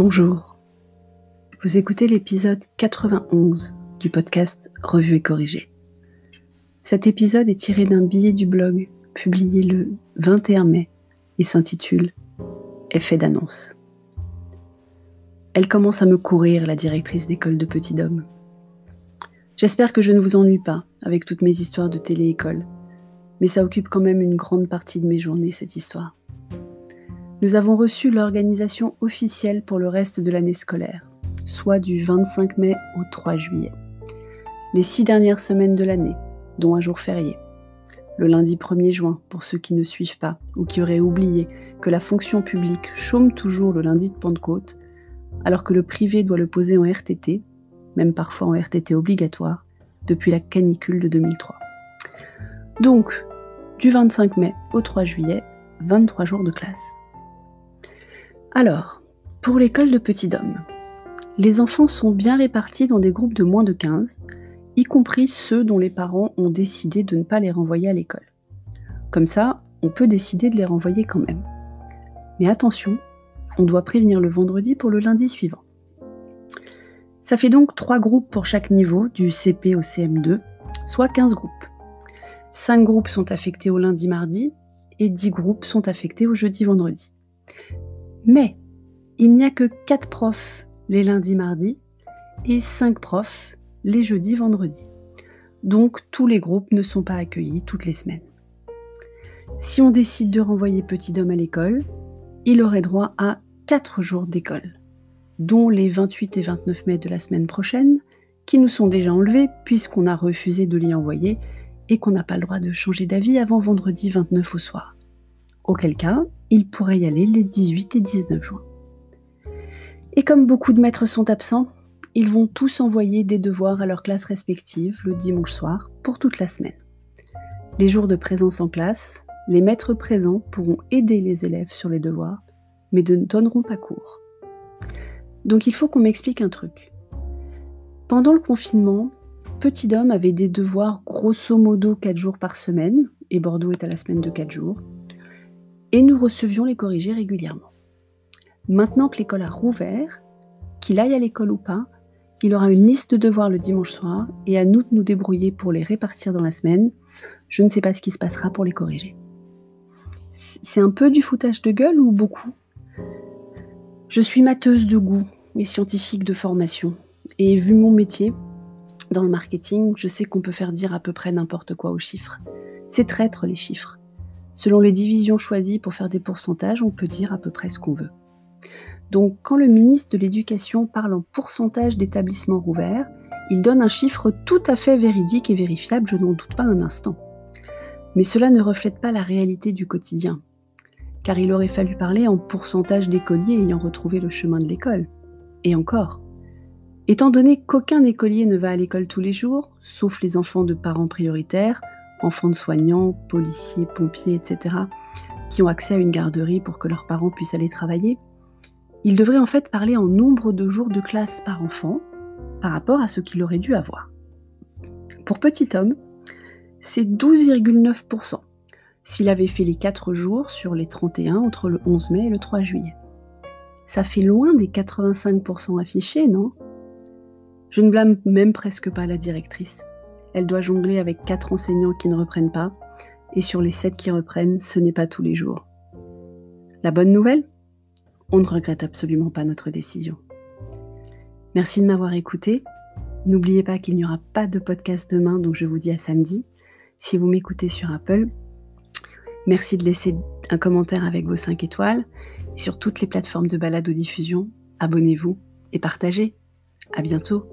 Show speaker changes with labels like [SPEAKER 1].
[SPEAKER 1] Bonjour. Vous écoutez l'épisode 91 du podcast Revue et corrigé. Cet épisode est tiré d'un billet du blog publié le 21 mai et s'intitule Effet d'annonce. Elle commence à me courir, la directrice d'école de Petit Dôme. J'espère que je ne vous ennuie pas avec toutes mes histoires de télé-école, mais ça occupe quand même une grande partie de mes journées, cette histoire nous avons reçu l'organisation officielle pour le reste de l'année scolaire, soit du 25 mai au 3 juillet. Les six dernières semaines de l'année, dont un jour férié. Le lundi 1er juin, pour ceux qui ne suivent pas ou qui auraient oublié que la fonction publique chôme toujours le lundi de Pentecôte, alors que le privé doit le poser en RTT, même parfois en RTT obligatoire, depuis la canicule de 2003. Donc, du 25 mai au 3 juillet, 23 jours de classe. Alors, pour l'école de Petit Dôme, les enfants sont bien répartis dans des groupes de moins de 15, y compris ceux dont les parents ont décidé de ne pas les renvoyer à l'école. Comme ça, on peut décider de les renvoyer quand même. Mais attention, on doit prévenir le vendredi pour le lundi suivant. Ça fait donc 3 groupes pour chaque niveau, du CP au CM2, soit 15 groupes. 5 groupes sont affectés au lundi-mardi et 10 groupes sont affectés au jeudi-vendredi. Mais il n'y a que 4 profs les lundis, mardis et 5 profs les jeudis, vendredis. Donc tous les groupes ne sont pas accueillis toutes les semaines. Si on décide de renvoyer Petit Homme à l'école, il aurait droit à 4 jours d'école, dont les 28 et 29 mai de la semaine prochaine, qui nous sont déjà enlevés puisqu'on a refusé de l'y envoyer et qu'on n'a pas le droit de changer d'avis avant vendredi 29 au soir. Auquel cas, il pourrait y aller les 18 et 19 juin. Et comme beaucoup de maîtres sont absents, ils vont tous envoyer des devoirs à leurs classes respectives le dimanche soir pour toute la semaine. Les jours de présence en classe, les maîtres présents pourront aider les élèves sur les devoirs, mais ne donneront pas cours. Donc il faut qu'on m'explique un truc. Pendant le confinement, Petit Dôme avait des devoirs grosso modo 4 jours par semaine, et Bordeaux est à la semaine de 4 jours et nous recevions les corrigés régulièrement. Maintenant que l'école a rouvert, qu'il aille à l'école ou pas, il aura une liste de devoirs le dimanche soir et à nous de nous débrouiller pour les répartir dans la semaine. Je ne sais pas ce qui se passera pour les corriger. C'est un peu du foutage de gueule ou beaucoup? Je suis matheuse de goût et scientifique de formation. Et vu mon métier, dans le marketing, je sais qu'on peut faire dire à peu près n'importe quoi aux chiffres. C'est traître les chiffres. Selon les divisions choisies pour faire des pourcentages, on peut dire à peu près ce qu'on veut. Donc quand le ministre de l'Éducation parle en pourcentage d'établissements rouverts, il donne un chiffre tout à fait véridique et vérifiable, je n'en doute pas un instant. Mais cela ne reflète pas la réalité du quotidien, car il aurait fallu parler en pourcentage d'écoliers ayant retrouvé le chemin de l'école. Et encore. Étant donné qu'aucun écolier ne va à l'école tous les jours, sauf les enfants de parents prioritaires, enfants de soignants, policiers, pompiers, etc., qui ont accès à une garderie pour que leurs parents puissent aller travailler, ils devraient en fait parler en nombre de jours de classe par enfant par rapport à ce qu'il aurait dû avoir. Pour petit homme, c'est 12,9% s'il avait fait les 4 jours sur les 31 entre le 11 mai et le 3 juillet. Ça fait loin des 85% affichés, non? Je ne blâme même presque pas la directrice. Elle doit jongler avec quatre enseignants qui ne reprennent pas, et sur les sept qui reprennent, ce n'est pas tous les jours. La bonne nouvelle? On ne regrette absolument pas notre décision. Merci de m'avoir écouté. N'oubliez pas qu'il n'y aura pas de podcast demain, donc je vous dis à samedi. Si vous m'écoutez sur Apple, merci de laisser un commentaire avec vos 5 étoiles. Sur toutes les plateformes de balade ou diffusion, abonnez-vous et partagez. À bientôt.